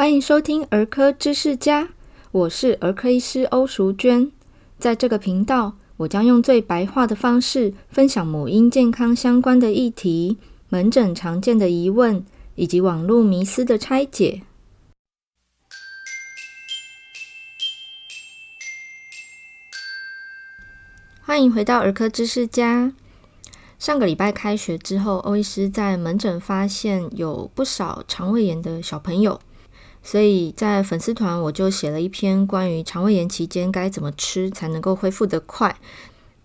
欢迎收听儿科知识家，我是儿科医师欧淑娟。在这个频道，我将用最白话的方式分享母婴健康相关的议题、门诊常见的疑问以及网络迷思的拆解。欢迎回到儿科知识家。上个礼拜开学之后，欧医师在门诊发现有不少肠胃炎的小朋友。所以在粉丝团，我就写了一篇关于肠胃炎期间该怎么吃才能够恢复得快。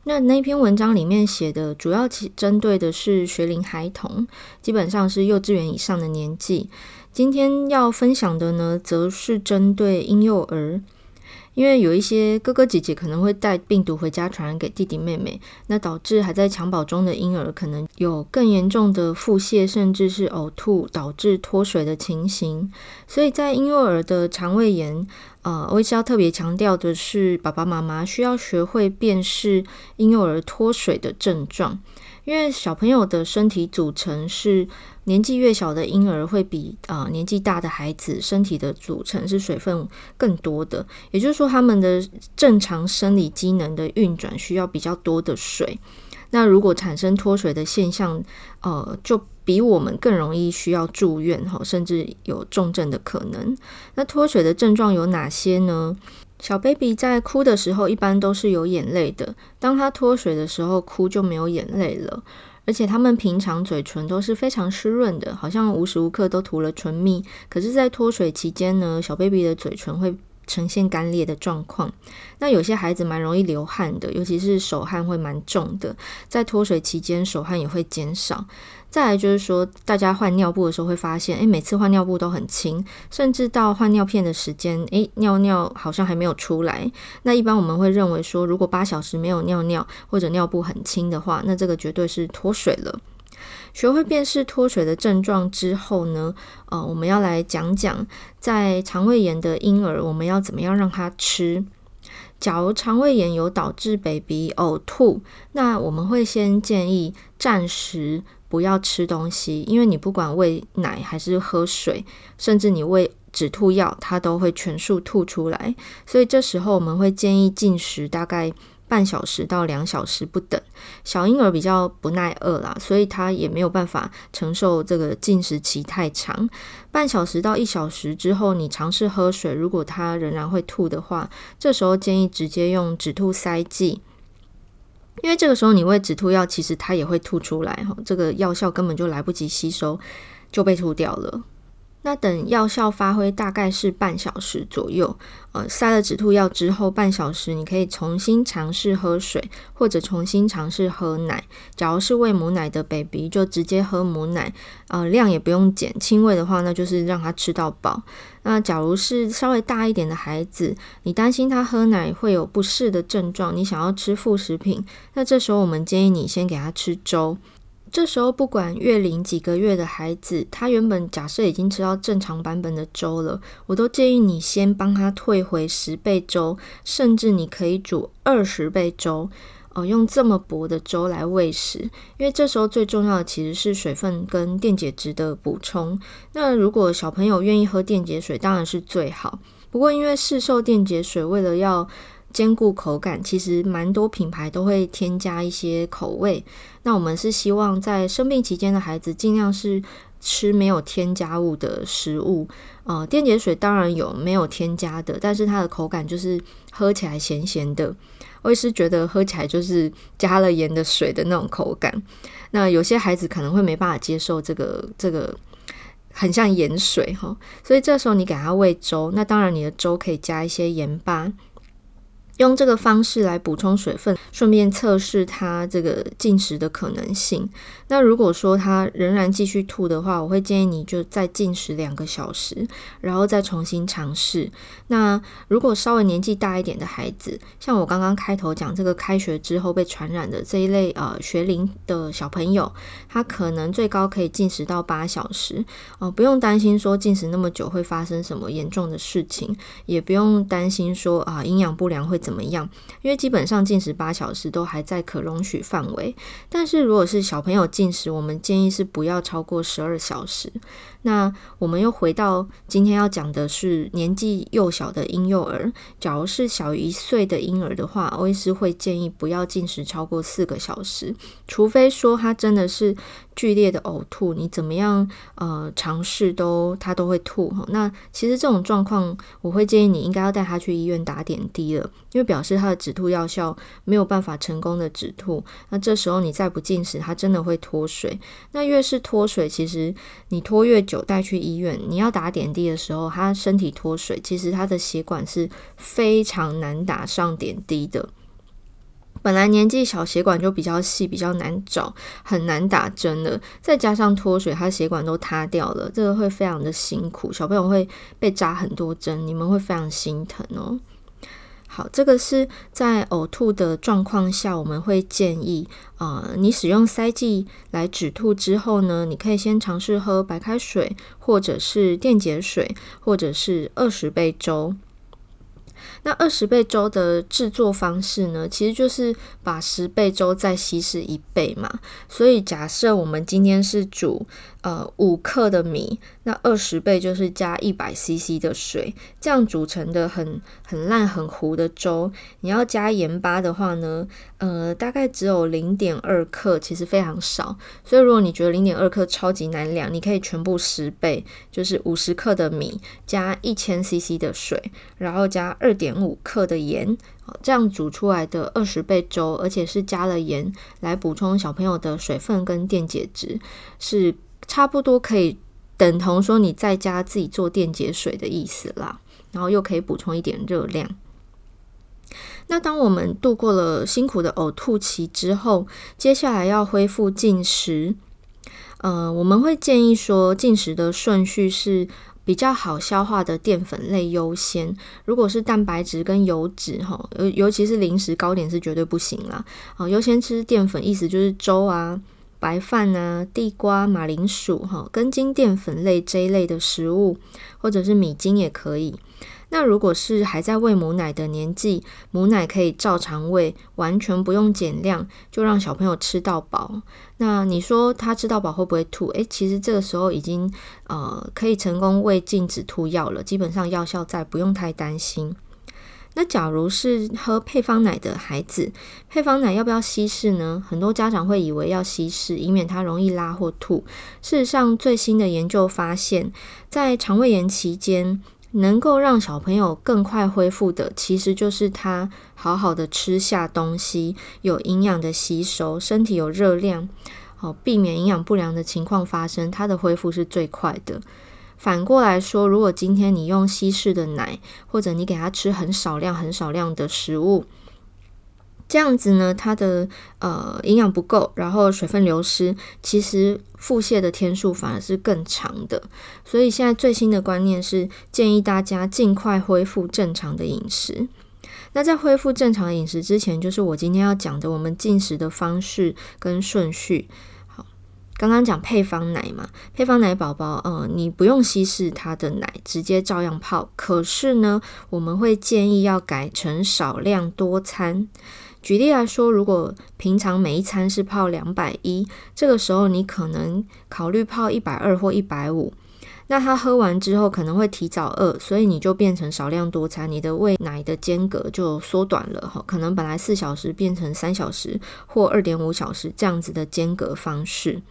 那那篇文章里面写的主要其针对的是学龄孩童，基本上是幼稚园以上的年纪。今天要分享的呢，则是针对婴幼儿。因为有一些哥哥姐姐可能会带病毒回家传染给弟弟妹妹，那导致还在襁褓中的婴儿可能有更严重的腹泻，甚至是呕吐，导致脱水的情形。所以在婴幼儿的肠胃炎，呃，我是要特别强调的是，爸爸妈妈需要学会辨识婴幼儿脱水的症状。因为小朋友的身体组成是年纪越小的婴儿会比啊、呃、年纪大的孩子身体的组成是水分更多的，也就是说他们的正常生理机能的运转需要比较多的水。那如果产生脱水的现象，呃，就比我们更容易需要住院哈，甚至有重症的可能。那脱水的症状有哪些呢？小 baby 在哭的时候，一般都是有眼泪的。当他脱水的时候，哭就没有眼泪了。而且他们平常嘴唇都是非常湿润的，好像无时无刻都涂了唇蜜。可是，在脱水期间呢，小 baby 的嘴唇会呈现干裂的状况。那有些孩子蛮容易流汗的，尤其是手汗会蛮重的。在脱水期间，手汗也会减少。再来就是说，大家换尿布的时候会发现，诶，每次换尿布都很轻，甚至到换尿片的时间，诶，尿尿好像还没有出来。那一般我们会认为说，如果八小时没有尿尿或者尿布很轻的话，那这个绝对是脱水了。学会辨识脱水的症状之后呢，呃，我们要来讲讲，在肠胃炎的婴儿，我们要怎么样让他吃。假如肠胃炎有导致 baby 呕吐，那我们会先建议暂时。不要吃东西，因为你不管喂奶还是喝水，甚至你喂止吐药，它都会全数吐出来。所以这时候我们会建议进食大概半小时到两小时不等。小婴儿比较不耐饿啦，所以他也没有办法承受这个进食期太长。半小时到一小时之后，你尝试喝水，如果他仍然会吐的话，这时候建议直接用止吐塞剂。因为这个时候你喂止吐药，其实它也会吐出来哈，这个药效根本就来不及吸收，就被吐掉了。那等药效发挥大概是半小时左右，呃，塞了止吐药之后，半小时你可以重新尝试喝水，或者重新尝试喝奶。假如是喂母奶的 baby，就直接喝母奶，呃，量也不用减，轻喂的话，那就是让他吃到饱。那假如是稍微大一点的孩子，你担心他喝奶会有不适的症状，你想要吃副食品，那这时候我们建议你先给他吃粥。这时候，不管月龄几个月的孩子，他原本假设已经吃到正常版本的粥了，我都建议你先帮他退回十倍粥，甚至你可以煮二十倍粥，哦，用这么薄的粥来喂食，因为这时候最重要的其实是水分跟电解质的补充。那如果小朋友愿意喝电解水，当然是最好。不过因为市售电解水为了要兼顾口感，其实蛮多品牌都会添加一些口味。那我们是希望在生病期间的孩子尽量是吃没有添加物的食物。呃，电解水当然有没有添加的，但是它的口感就是喝起来咸咸的。我也是觉得喝起来就是加了盐的水的那种口感。那有些孩子可能会没办法接受这个这个很像盐水哈，所以这时候你给他喂粥，那当然你的粥可以加一些盐巴。用这个方式来补充水分，顺便测试它这个进食的可能性。那如果说他仍然继续吐的话，我会建议你就再进食两个小时，然后再重新尝试。那如果稍微年纪大一点的孩子，像我刚刚开头讲这个开学之后被传染的这一类呃学龄的小朋友，他可能最高可以进食到八小时哦，不用担心说进食那么久会发生什么严重的事情，也不用担心说啊，营养不良会。怎么样，因为基本上进食八小时都还在可容许范围。但是如果是小朋友进食，我们建议是不要超过十二小时。那我们又回到今天要讲的是年纪幼小的婴幼儿，假如是小于一岁的婴儿的话，欧医师会建议不要进食超过四个小时，除非说他真的是剧烈的呕吐，你怎么样呃尝试都他都会吐哈。那其实这种状况，我会建议你应该要带他去医院打点滴了，因为表示他的止吐药效没有办法成功的止吐。那这时候你再不进食，他真的会脱水。那越是脱水，其实你拖越久。有带去医院，你要打点滴的时候，他身体脱水，其实他的血管是非常难打上点滴的。本来年纪小，血管就比较细，比较难找，很难打针的。再加上脱水，他血管都塌掉了，这个会非常的辛苦，小朋友会被扎很多针，你们会非常心疼哦。好，这个是在呕吐的状况下，我们会建议，啊、你使用塞剂来止吐之后呢，你可以先尝试喝白开水，或者是电解水，或者是二十倍粥。那二十倍粥的制作方式呢，其实就是把十倍粥再稀释一倍嘛。所以假设我们今天是煮。呃，五克的米，那二十倍就是加一百 CC 的水，这样煮成的很很烂很糊的粥。你要加盐巴的话呢，呃，大概只有零点二克，其实非常少。所以如果你觉得零点二克超级难量，你可以全部十倍，就是五十克的米加一千 CC 的水，然后加二点五克的盐，这样煮出来的二十倍粥，而且是加了盐来补充小朋友的水分跟电解质，是。差不多可以等同说你在家自己做电解水的意思啦，然后又可以补充一点热量。那当我们度过了辛苦的呕吐期之后，接下来要恢复进食，呃，我们会建议说进食的顺序是比较好消化的淀粉类优先。如果是蛋白质跟油脂哈，尤尤其是零食糕点是绝对不行啦。啊，优先吃淀粉，意思就是粥啊。白饭啊，地瓜、马铃薯，哈，根茎淀粉类这一类的食物，或者是米精也可以。那如果是还在喂母奶的年纪，母奶可以照常喂，完全不用减量，就让小朋友吃到饱。那你说他吃到饱会不会吐？诶，其实这个时候已经呃可以成功喂禁止吐药了，基本上药效在，不用太担心。那假如是喝配方奶的孩子，配方奶要不要稀释呢？很多家长会以为要稀释，以免他容易拉或吐。事实上，最新的研究发现，在肠胃炎期间，能够让小朋友更快恢复的，其实就是他好好的吃下东西，有营养的吸收，身体有热量，好避免营养不良的情况发生，他的恢复是最快的。反过来说，如果今天你用稀释的奶，或者你给他吃很少量、很少量的食物，这样子呢，他的呃营养不够，然后水分流失，其实腹泻的天数反而是更长的。所以现在最新的观念是建议大家尽快恢复正常的饮食。那在恢复正常的饮食之前，就是我今天要讲的我们进食的方式跟顺序。刚刚讲配方奶嘛，配方奶宝宝，嗯，你不用稀释它的奶，直接照样泡。可是呢，我们会建议要改成少量多餐。举例来说，如果平常每一餐是泡两百一，这个时候你可能考虑泡一百二或一百五。那他喝完之后可能会提早饿，所以你就变成少量多餐，你的喂奶的间隔就缩短了哈，可能本来四小时变成三小时或二点五小时这样子的间隔方式。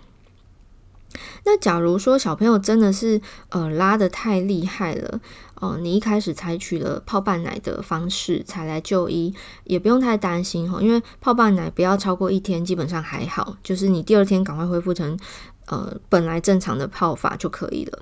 那假如说小朋友真的是呃拉得太厉害了哦，你一开始采取了泡半奶的方式才来就医，也不用太担心哈，因为泡半奶不要超过一天，基本上还好，就是你第二天赶快恢复成呃本来正常的泡法就可以了。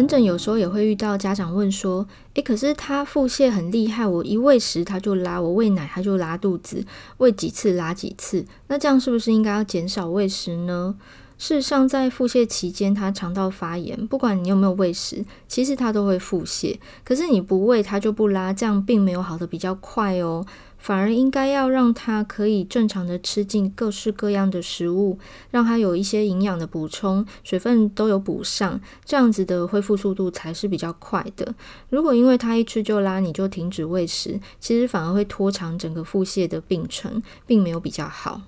门诊有时候也会遇到家长问说：“诶，可是他腹泻很厉害，我一喂食他就拉，我喂奶他就拉肚子，喂几次拉几次，那这样是不是应该要减少喂食呢？”事实上，在腹泻期间，他肠道发炎，不管你有没有喂食，其实他都会腹泻。可是你不喂他就不拉，这样并没有好的比较快哦。反而应该要让他可以正常的吃进各式各样的食物，让他有一些营养的补充，水分都有补上，这样子的恢复速度才是比较快的。如果因为他一吃就拉，你就停止喂食，其实反而会拖长整个腹泻的病程，并没有比较好。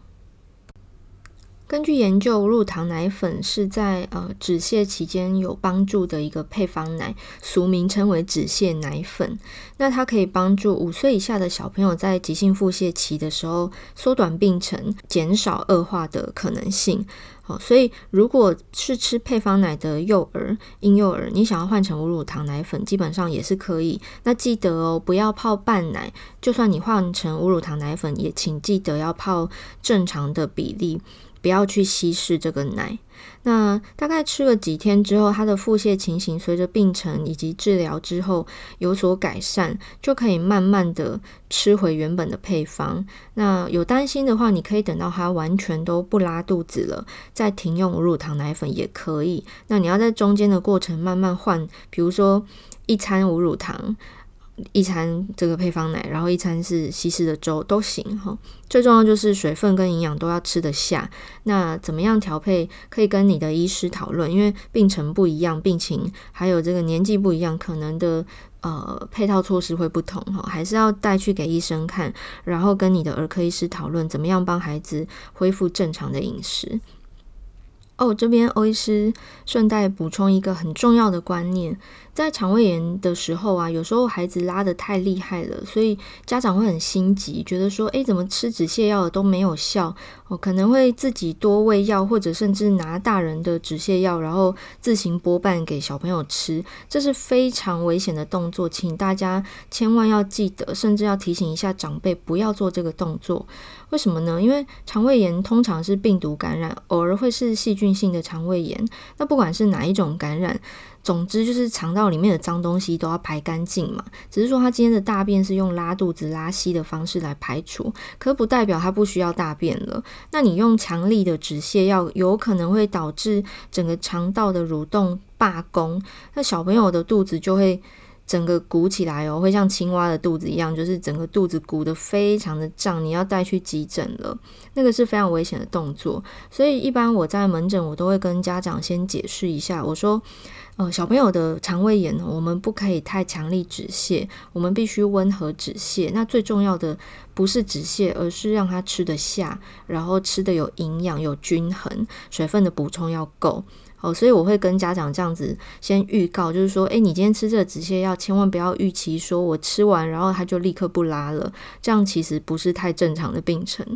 根据研究，无乳糖奶粉是在呃止泻期间有帮助的一个配方奶，俗名称为止泻奶粉。那它可以帮助五岁以下的小朋友在急性腹泻期的时候缩短病程，减少恶化的可能性。好，所以如果是吃配方奶的幼儿、婴幼儿，你想要换成无乳糖奶粉，基本上也是可以。那记得哦，不要泡半奶。就算你换成无乳糖奶粉，也请记得要泡正常的比例。不要去稀释这个奶。那大概吃了几天之后，他的腹泻情形随着病程以及治疗之后有所改善，就可以慢慢的吃回原本的配方。那有担心的话，你可以等到他完全都不拉肚子了，再停用无乳糖奶粉也可以。那你要在中间的过程慢慢换，比如说一餐无乳糖。一餐这个配方奶，然后一餐是稀释的粥都行哈。最重要就是水分跟营养都要吃得下。那怎么样调配，可以跟你的医师讨论，因为病程不一样，病情还有这个年纪不一样，可能的呃配套措施会不同哈。还是要带去给医生看，然后跟你的儿科医师讨论，怎么样帮孩子恢复正常的饮食。哦，这边欧医师顺带补充一个很重要的观念。在肠胃炎的时候啊，有时候孩子拉得太厉害了，所以家长会很心急，觉得说，诶，怎么吃止泻药都没有效？哦，可能会自己多喂药，或者甚至拿大人的止泻药，然后自行拨拌给小朋友吃，这是非常危险的动作，请大家千万要记得，甚至要提醒一下长辈不要做这个动作。为什么呢？因为肠胃炎通常是病毒感染，偶尔会是细菌性的肠胃炎。那不管是哪一种感染，总之就是肠道里面的脏东西都要排干净嘛，只是说他今天的大便是用拉肚子、拉稀的方式来排除，可不代表他不需要大便了。那你用强力的止泻药，有可能会导致整个肠道的蠕动罢工，那小朋友的肚子就会整个鼓起来哦，会像青蛙的肚子一样，就是整个肚子鼓得非常的胀，你要带去急诊了，那个是非常危险的动作。所以一般我在门诊，我都会跟家长先解释一下，我说。呃，小朋友的肠胃炎，我们不可以太强力止泻，我们必须温和止泻。那最重要的不是止泻，而是让他吃得下，然后吃得有营养、有均衡，水分的补充要够。哦，所以我会跟家长这样子先预告，就是说，诶，你今天吃这个止泻药，千万不要预期说我吃完，然后他就立刻不拉了，这样其实不是太正常的病程。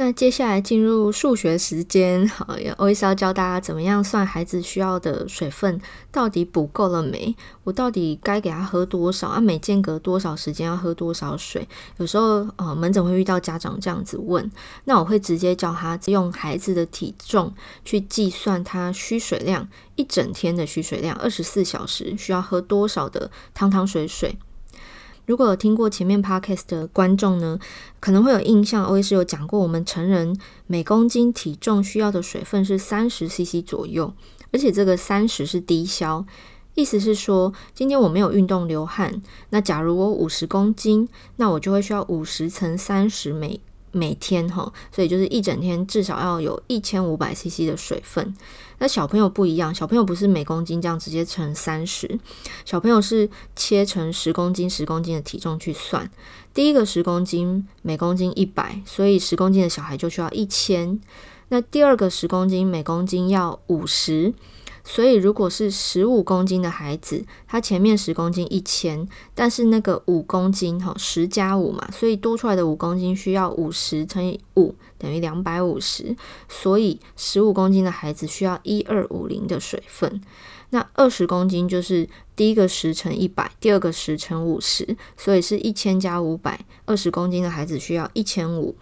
那接下来进入数学时间，好，欧医师要教大家怎么样算孩子需要的水分，到底补够了没？我到底该给他喝多少？啊，每间隔多少时间要喝多少水？有时候呃，门诊会遇到家长这样子问，那我会直接教他用孩子的体重去计算他需水量，一整天的需水量，二十四小时需要喝多少的汤汤水水。如果有听过前面 podcast 的观众呢，可能会有印象，欧医师有讲过，我们成人每公斤体重需要的水分是三十 CC 左右，而且这个三十是低消，意思是说，今天我没有运动流汗，那假如我五十公斤，那我就会需要五十乘三十每每天哈，所以就是一整天至少要有一千五百 CC 的水分。那小朋友不一样，小朋友不是每公斤这样直接乘三十，小朋友是切成十公斤、十公斤的体重去算。第一个十公斤，每公斤一百，所以十公斤的小孩就需要一千。那第二个十公斤，每公斤要五十。所以，如果是十五公斤的孩子，他前面十公斤一千，但是那个五公斤哈，十加五嘛，所以多出来的五公斤需要五十乘以五等于两百五十，所以十五公斤的孩子需要一二五零的水分。那二十公斤就是第一个十乘一百，第二个十乘五十，所以是一千加五百，二十公斤的孩子需要一千五。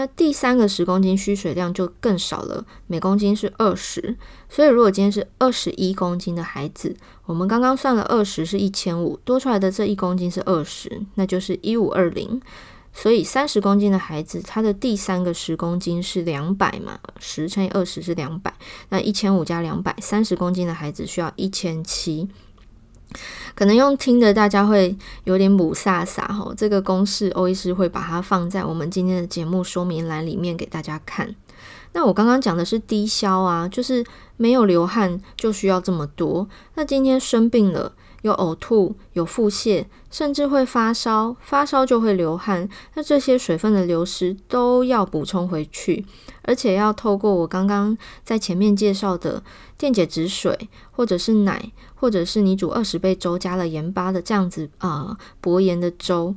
那第三个十公斤需水量就更少了，每公斤是二十，所以如果今天是二十一公斤的孩子，我们刚刚算了二十是一千五，多出来的这一公斤是二十，那就是一五二零，所以三十公斤的孩子，他的第三个十公斤是两百嘛，十乘以二十是两百，那一千五加两百，三十公斤的孩子需要一千七。可能用听的大家会有点母萨萨哈。这个公式欧医师会把它放在我们今天的节目说明栏里面给大家看。那我刚刚讲的是低消啊，就是没有流汗就需要这么多。那今天生病了，有呕吐、有腹泻，甚至会发烧，发烧就会流汗。那这些水分的流失都要补充回去，而且要透过我刚刚在前面介绍的电解质水，或者是奶，或者是你煮二十倍粥加了盐巴的这样子啊、薄盐的粥，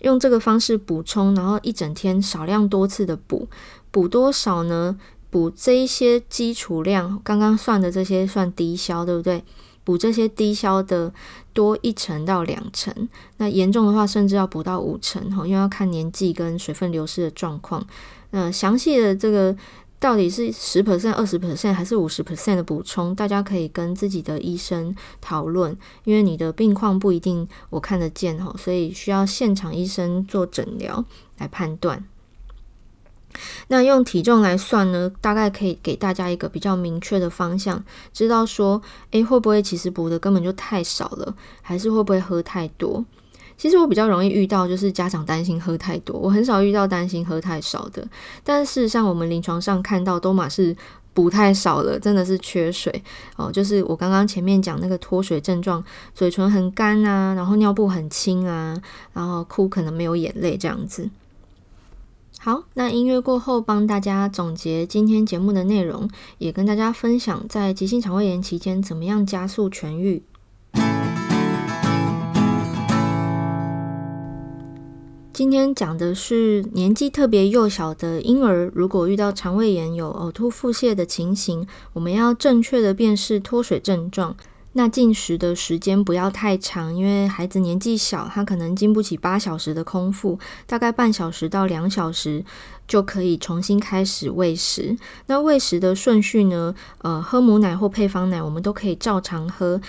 用这个方式补充，然后一整天少量多次的补。补多少呢？补这一些基础量，刚刚算的这些算低消，对不对？补这些低消的多一成到两成，那严重的话甚至要补到五成哈，因为要看年纪跟水分流失的状况。那详细的这个到底是十 percent、二十 percent 还是五十 percent 的补充，大家可以跟自己的医生讨论，因为你的病况不一定我看得见哈，所以需要现场医生做诊疗来判断。那用体重来算呢，大概可以给大家一个比较明确的方向，知道说，诶，会不会其实补的根本就太少了，还是会不会喝太多？其实我比较容易遇到就是家长担心喝太多，我很少遇到担心喝太少的。但事实上，我们临床上看到都嘛是补太少了，真的是缺水哦。就是我刚刚前面讲那个脱水症状，嘴唇很干啊，然后尿布很轻啊，然后哭可能没有眼泪这样子。好，那音乐过后，帮大家总结今天节目的内容，也跟大家分享在急性肠胃炎期间怎么样加速痊愈。今天讲的是年纪特别幼小的婴儿，如果遇到肠胃炎有呕吐、腹泻的情形，我们要正确的辨识脱水症状。那进食的时间不要太长，因为孩子年纪小，他可能经不起八小时的空腹，大概半小时到两小时就可以重新开始喂食。那喂食的顺序呢？呃，喝母奶或配方奶，我们都可以照常喝。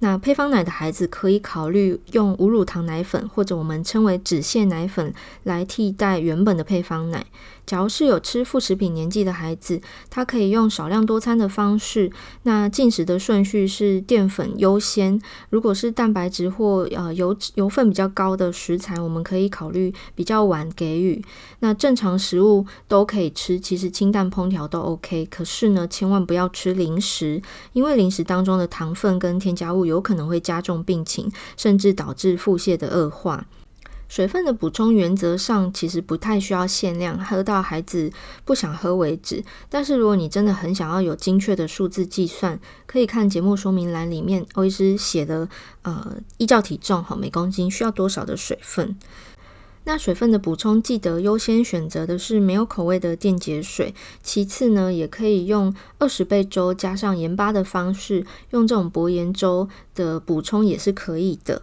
那配方奶的孩子可以考虑用无乳糖奶粉，或者我们称为止泻奶粉来替代原本的配方奶。假如是有吃副食品年纪的孩子，他可以用少量多餐的方式。那进食的顺序是淀粉优先。如果是蛋白质或呃油油分比较高的食材，我们可以考虑比较晚给予。那正常食物都可以吃，其实清淡烹调都 OK。可是呢，千万不要吃零食，因为零食当中的糖分跟添加物有可能会加重病情，甚至导致腹泻的恶化。水分的补充原则上其实不太需要限量，喝到孩子不想喝为止。但是如果你真的很想要有精确的数字计算，可以看节目说明栏里面欧医师写的，呃，依照体重哈，每公斤需要多少的水分。那水分的补充记得优先选择的是没有口味的电解水，其次呢，也可以用二十倍粥加上盐巴的方式，用这种薄盐粥的补充也是可以的。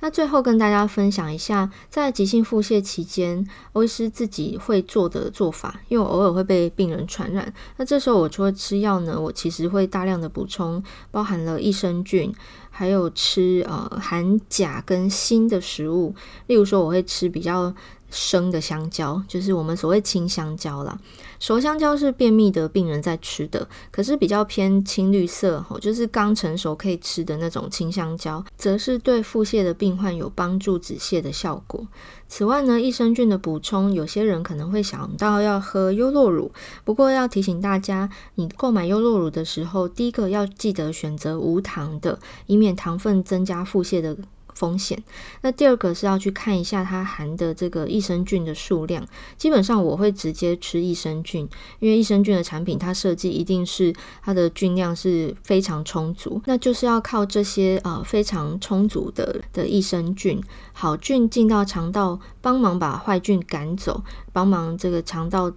那最后跟大家分享一下，在急性腹泻期间，欧医师自己会做的做法，因为我偶尔会被病人传染。那这时候我除了吃药呢，我其实会大量的补充，包含了益生菌，还有吃呃含钾跟锌的食物，例如说我会吃比较。生的香蕉就是我们所谓青香蕉啦，熟香蕉是便秘的病人在吃的，可是比较偏青绿色，吼就是刚成熟可以吃的那种青香蕉，则是对腹泻的病患有帮助止泻的效果。此外呢，益生菌的补充，有些人可能会想到要喝优酪乳，不过要提醒大家，你购买优酪乳的时候，第一个要记得选择无糖的，以免糖分增加腹泻的风险。那第二个是要去看一下它含的这个益生菌的数量。基本上我会直接吃益生菌，因为益生菌的产品它设计一定是它的菌量是非常充足。那就是要靠这些呃非常充足的的益生菌，好菌进到肠道，帮忙把坏菌赶走，帮忙这个肠道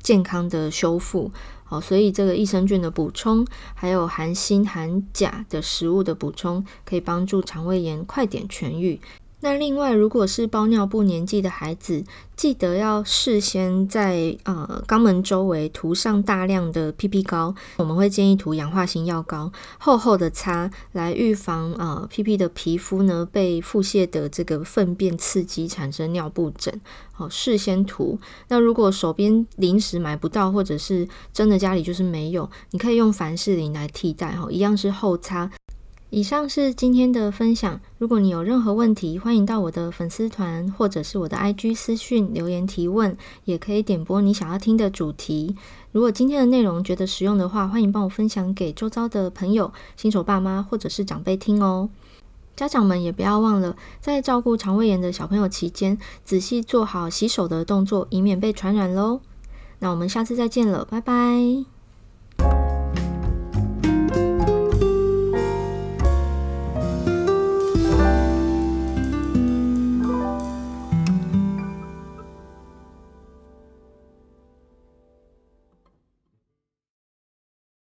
健康的修复。好，所以这个益生菌的补充，还有含锌、含钾的食物的补充，可以帮助肠胃炎快点痊愈。那另外，如果是包尿布年纪的孩子，记得要事先在呃肛门周围涂上大量的 PP 膏，我们会建议涂氧化性药膏，厚厚的擦，来预防呃 PP 的皮肤呢被腹泻的这个粪便刺激产生尿布疹。好，事先涂。那如果手边临时买不到，或者是真的家里就是没有，你可以用凡士林来替代，哈，一样是厚擦。以上是今天的分享。如果你有任何问题，欢迎到我的粉丝团或者是我的 IG 私讯留言提问，也可以点播你想要听的主题。如果今天的内容觉得实用的话，欢迎帮我分享给周遭的朋友、新手爸妈或者是长辈听哦。家长们也不要忘了，在照顾肠胃炎的小朋友期间，仔细做好洗手的动作，以免被传染喽。那我们下次再见了，拜拜。